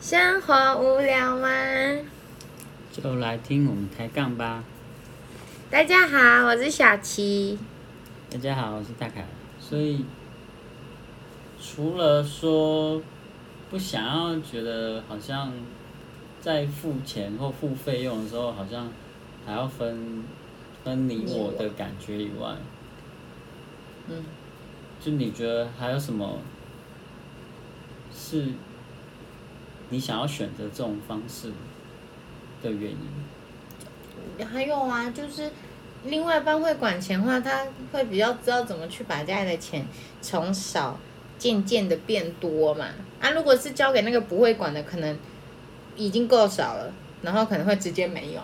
生活无聊吗？就来听我们抬杠吧。大家好，我是小琪。大家好，我是大凯。所以，除了说不想要觉得好像在付钱或付费用的时候，好像还要分分你我的感觉以外，嗯，就你觉得还有什么是你想要选择这种方式的原因？还有啊，就是另外一半会管钱的话，他会比较知道怎么去把家里的钱从少渐渐的变多嘛。啊，如果是交给那个不会管的，可能已经够少了，然后可能会直接没有。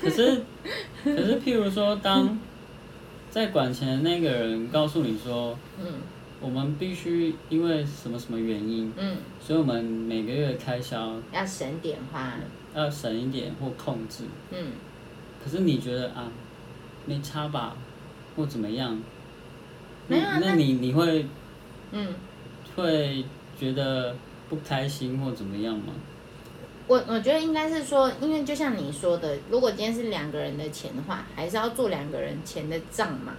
可是，可是，譬如说，当在管钱的那个人告诉你说，嗯我们必须因为什么什么原因，嗯，所以我们每个月的开销要省点花。要省一点或控制。嗯，可是你觉得啊，没差吧，或怎么样？那没有那你你会嗯，会觉得不开心或怎么样吗？我我觉得应该是说，因为就像你说的，如果今天是两个人的钱的话，还是要做两个人钱的账嘛。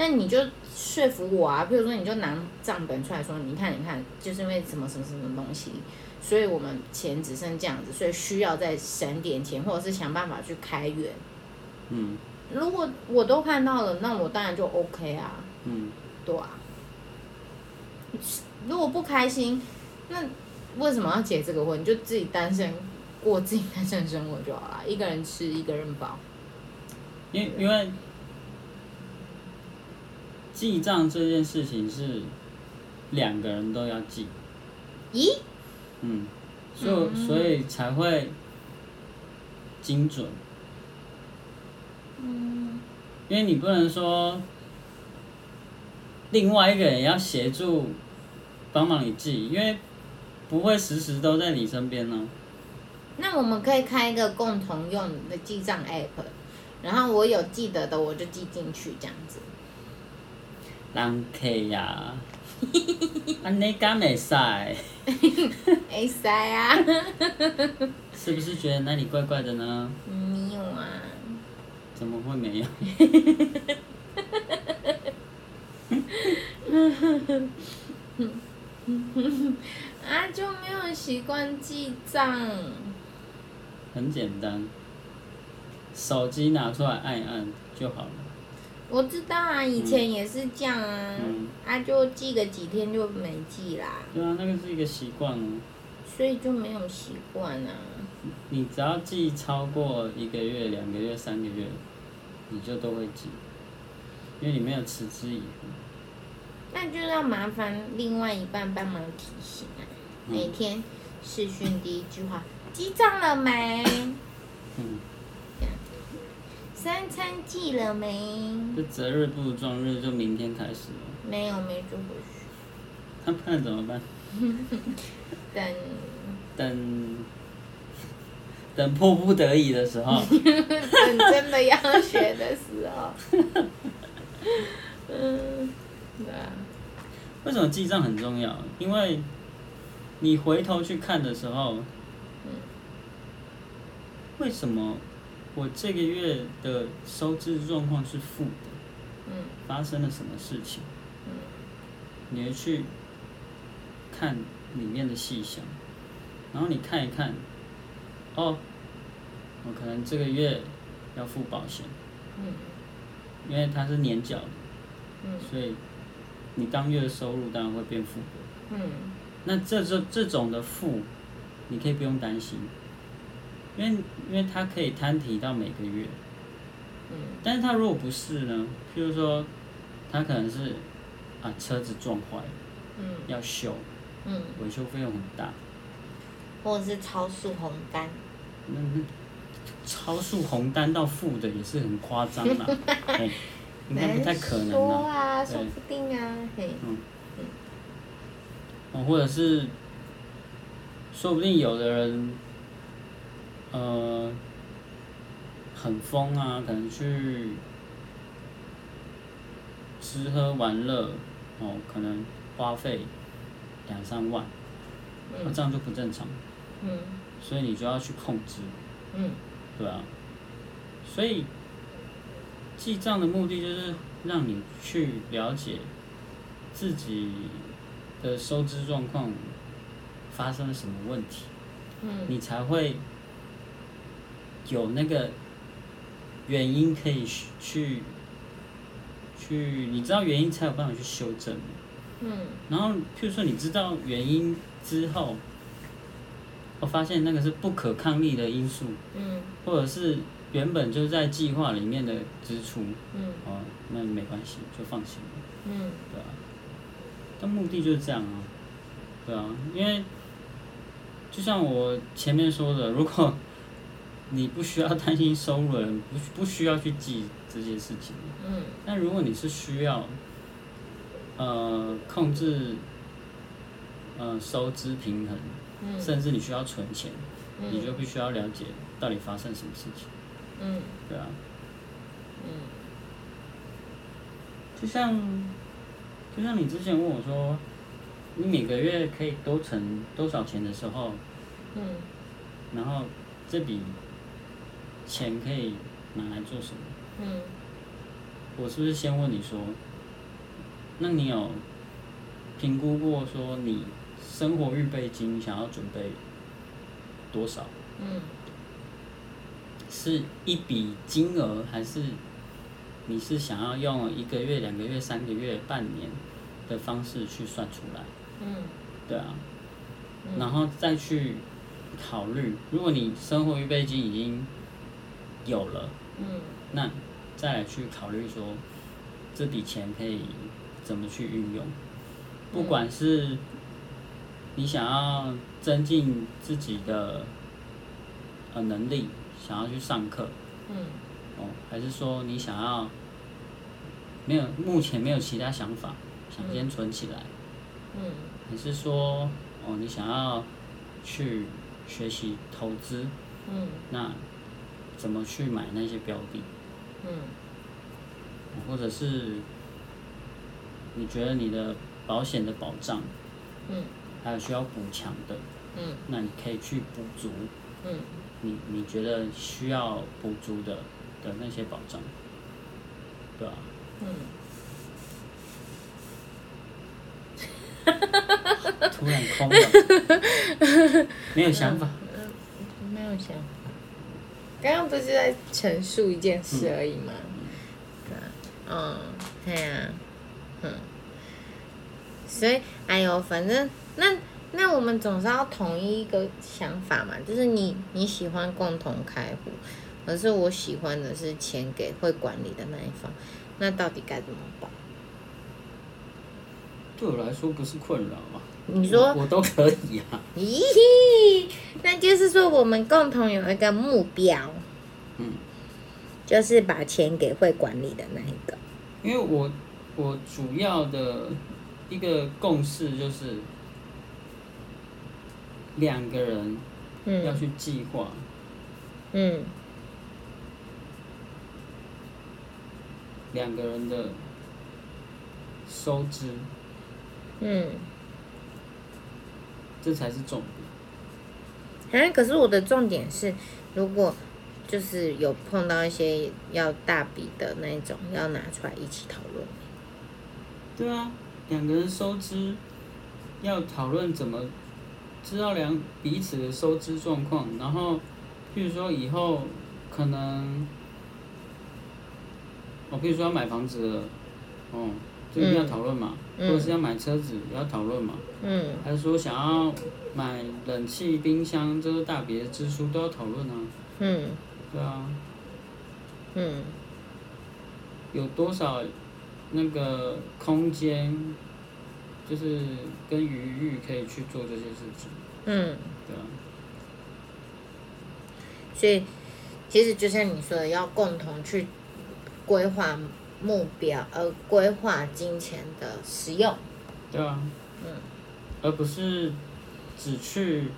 那你就说服我啊，比如说你就拿账本出来说，你看你看，就是因为什么什么什么东西，所以我们钱只剩这样子，所以需要再省点钱，或者是想办法去开源。嗯如果我都看到了，那我当然就 OK 啊，嗯，对啊。如果不开心，那为什么要结这个婚？你就自己单身过自己单身生活就好了，一个人吃一个人饱。因为因为记账这件事情是两个人都要记，咦？嗯，所以所以才会精准。嗯，因为你不能说另外一个人要协助帮忙你记，因为不会时时都在你身边呢。那我们可以开一个共同用的记账 app，然后我有记得的我就记进去，这样子。人客呀，安尼敢会使？哎塞啊！是不是觉得那里怪怪的呢？没有啊。怎么会没有？啊，就没有习惯记账。很简单，手机拿出来按一按就好了。我知道啊，以前也是这样啊，嗯啊就记个几天就没记啦，对啊，那个是一个习惯哦。所以就没有习惯啊。你只要记超过一个月、两个月、三个月，你就都会记，因为你没有持之以恒。那就要麻烦另外一半帮忙提醒啊，嗯每天视讯第一句话，记账了没？嗯，三餐记了没？这择日不如撞日，就明天开始了。没有，没做回去。那不然怎么办？等等等迫不得已的时候，等真的要学的时候，嗯，对啊，为什么记账很重要？因为你回头去看的时候，为什么我这个月的收支状况是负的？嗯。发生了什么事情？嗯。你会去看里面的细项，然后你看一看，哦，我可能这个月要付保险，嗯。因为它是年缴的，嗯。所以你当月的收入当然会变负的。嗯。那这这这种的负，你可以不用担心，因为因为它可以摊提到每个月。嗯。但是它如果不是呢？譬如说，它可能是啊车子撞坏了嗯。要修，嗯，维修费用很大，或者是超速红单，那那超速红单到负的也是很夸张啦，哎，应该不太可能啦说不定啊，嘿，哦，或者是，说不定有的人，呃，很疯啊，可能去吃喝玩乐，哦，可能花费两三万，那嗯这样就不正常，嗯。所以你就要去控制，嗯对啊，所以记账的目的就是让你去了解自己的收支状况发生了什么问题，嗯你才会有那个原因可以去去去，你知道原因才有办法去修正。嗯。然后，譬如说你知道原因之后，我发现那个是不可抗力的因素，嗯。或者是原本就在计划里面的支出，嗯。哦，那没关系，就放心了，嗯。对啊。但目的就是这样啊，对啊，因为就像我前面说的，如果你不需要担心收入的人，不不需要去记这些事情。嗯。但如果你是需要，呃，控制，呃，收支平衡，嗯。甚至你需要存钱，嗯。你就必须要了解到底发生什么事情，嗯。对啊。嗯。就像，就像你之前问我说，你每个月可以多存多少钱的时候，嗯。然后这笔钱可以拿来做什么？嗯我是不是先问你说，那你有评估过说你生活预备金想要准备多少？嗯是一笔金额，还是你是想要用一个月、两个月、三个月、半年的方式去算出来？嗯对啊，然后再去考虑，如果你生活预备金已经有了，嗯。那再来去考虑说这笔钱可以怎么去运用，不管是你想要增进自己的呃能力，想要去上课嗯。哦，还是说你想要没有目前没有其他想法，想先存起来，嗯。还是说哦你想要去学习投资，嗯。那怎么去买那些标的？嗯。或者是你觉得你的保险的保障嗯。还有需要补强的，嗯。那你可以去补足嗯。你你觉得需要补足的的那些保障，对吧、嗯，突然空了，没有想法。没有想法。刚刚不是在陈述一件事而已吗？对啊，嗯，对呀、嗯，所以，哎呦，反正那那我们总是要统一一个想法嘛，就是你你喜欢共同开户，可是我喜欢的是钱给会管理的那一方，那到底该怎么办？对我来说不是困扰啊，你说我我都可以啊。咦，那就是说我们共同有一个目标，嗯，就是把钱给会管理的那一个。因为我我主要的一个共识就是两个人要嗯去计划。嗯两个人的收支，嗯，这才是重点。哎，可是我的重点是，如果就是有碰到一些要大笔的那种，要拿出来一起讨论。对啊，两个人收支要讨论怎么知道两彼此的收支状况，然后譬如说以后可能，我譬如说要买房子了，哦，这个一定要讨论嘛，嗯。或者是要买车子也要讨论嘛，嗯。还是说想要买冷气、冰箱，这个大笔的支出都要讨论啊，嗯。对啊。嗯。有多少那个空间，就是跟余裕可以去做这些事情，嗯，对啊，所以其实就像你说的，要共同去规划目标，而，规划金钱的使用。对啊，嗯。而不是只去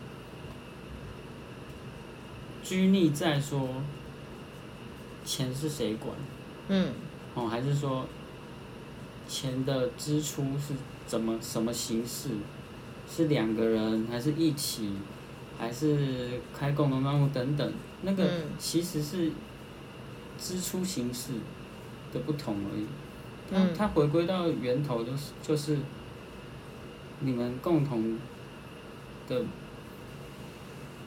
拘泥在说钱是谁管，嗯。哦，还是说钱的支出是怎么什么形式，是两个人还是一起，还是开共同账户等等，那个嗯。其实是支出形式的不同而已。它嗯它回归到源头就是就是你们共同的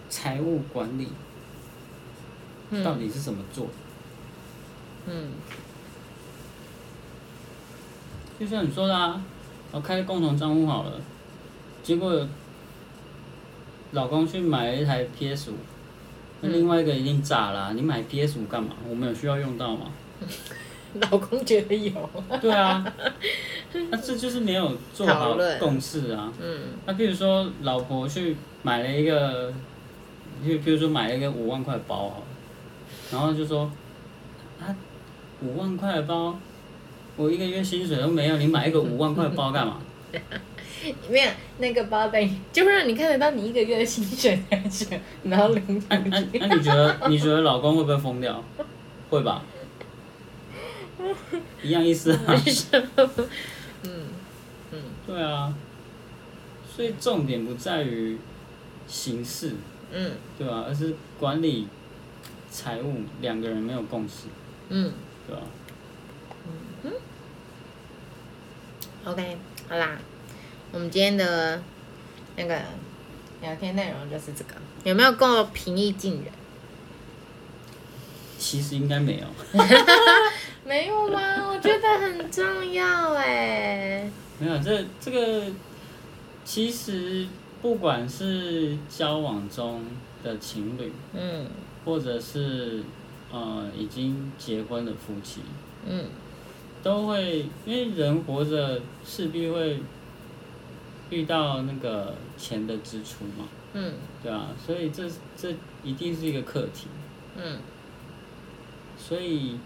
财务管理到嗯底是怎么做？嗯就像你说的啊，我开共同账户好了，结果老公去买了一台 PS 五，那嗯另外一个一定炸啦、你买 PS 五干嘛？我们有需要用到吗？老公觉得有，对啊，那这就是没有做好共识啊。嗯那比如说，老婆去买了一个，就比如说买了一个五万块包好了，然后就说，啊，五万块的包，我一个月薪水都没有，你买一个五万块包干嘛？没有那个包等于就会让你看得到你一个月的薪水在这，然后领那那那你觉得你觉得老公会不会疯掉？会吧？一样意思啊。嗯对啊，所以重点不在于形式，嗯。对吧、而是管理财务两个人没有共识，嗯。对吧、，OK，好啦，我们今天的那个聊天内容就是这个，有没有够平易近人？其实应该没有，没有吗？我觉得很重要哎。没有这这个，其实不管是交往中的情侣，嗯。或者是呃已经结婚的夫妻，嗯。都会因为人活着势必会遇到那个钱的支出嘛，嗯。对啊，所以这这一定是一个课题，嗯。所以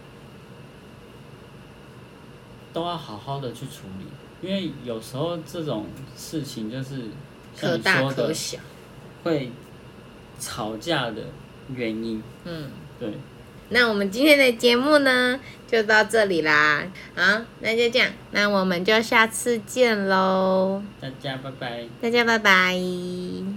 都要好好的去处理，因为有时候这种事情就是可大可小。会吵架的原因，嗯，对，那我们今天的节目呢，就到这里啦。好，那就这样，那我们就下次见喽，大家拜拜。大家拜拜。